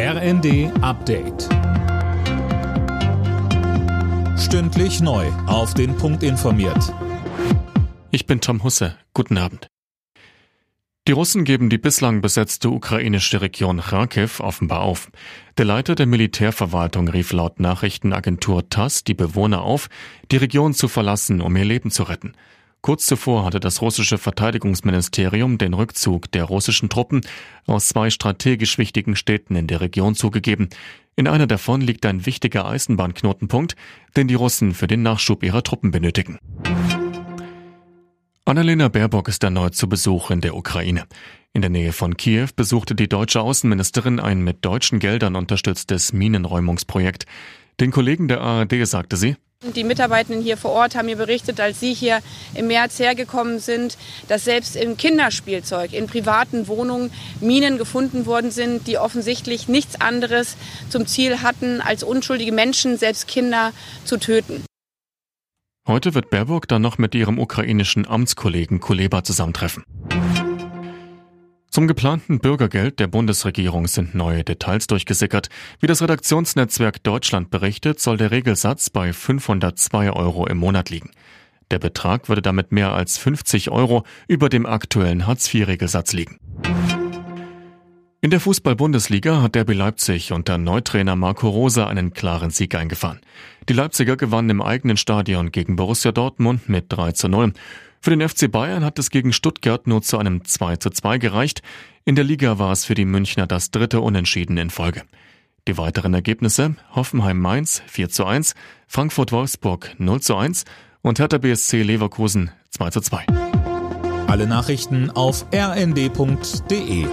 RND Update. Stündlich neu. Auf den Punkt informiert. Ich bin Tom Husse. Guten Abend. Die Russen geben die bislang besetzte ukrainische Region Kharkiv offenbar auf. Der Leiter der Militärverwaltung rief laut Nachrichtenagentur TASS die Bewohner auf, die Region zu verlassen, um ihr Leben zu retten. Kurz zuvor hatte das russische Verteidigungsministerium den Rückzug der russischen Truppen aus zwei strategisch wichtigen Städten in der Region zugegeben. In einer davon liegt ein wichtiger Eisenbahnknotenpunkt, den die Russen für den Nachschub ihrer Truppen benötigen. Annalena Baerbock ist erneut zu Besuch in der Ukraine. In der Nähe von Kiew besuchte die deutsche Außenministerin ein mit deutschen Geldern unterstütztes Minenräumungsprojekt. Den Kollegen der ARD sagte sie, die Mitarbeitenden hier vor Ort haben mir berichtet, als sie hier im März hergekommen sind, dass selbst im Kinderspielzeug, in privaten Wohnungen Minen gefunden worden sind, die offensichtlich nichts anderes zum Ziel hatten, als unschuldige Menschen, selbst Kinder, zu töten. Heute wird Baerbock dann noch mit ihrem ukrainischen Amtskollegen Kuleba zusammentreffen. Zum geplanten Bürgergeld der Bundesregierung sind neue Details durchgesickert. Wie das Redaktionsnetzwerk Deutschland berichtet, soll der Regelsatz bei 502 Euro im Monat liegen. Der Betrag würde damit mehr als 50 Euro über dem aktuellen Hartz-IV-Regelsatz liegen. In der Fußball-Bundesliga hat Derby Leipzig unter Neutrainer Marco Rosa einen klaren Sieg eingefahren. Die Leipziger gewannen im eigenen Stadion gegen Borussia Dortmund mit 3 zu 0. Für den FC Bayern hat es gegen Stuttgart nur zu einem 2 zu 2 gereicht. In der Liga war es für die Münchner das dritte Unentschieden in Folge. Die weiteren Ergebnisse Hoffenheim-Mainz 4 zu 1, Frankfurt-Wolfsburg 0 zu 1 und Hertha BSC Leverkusen 2 zu 2. Alle Nachrichten auf rnd.de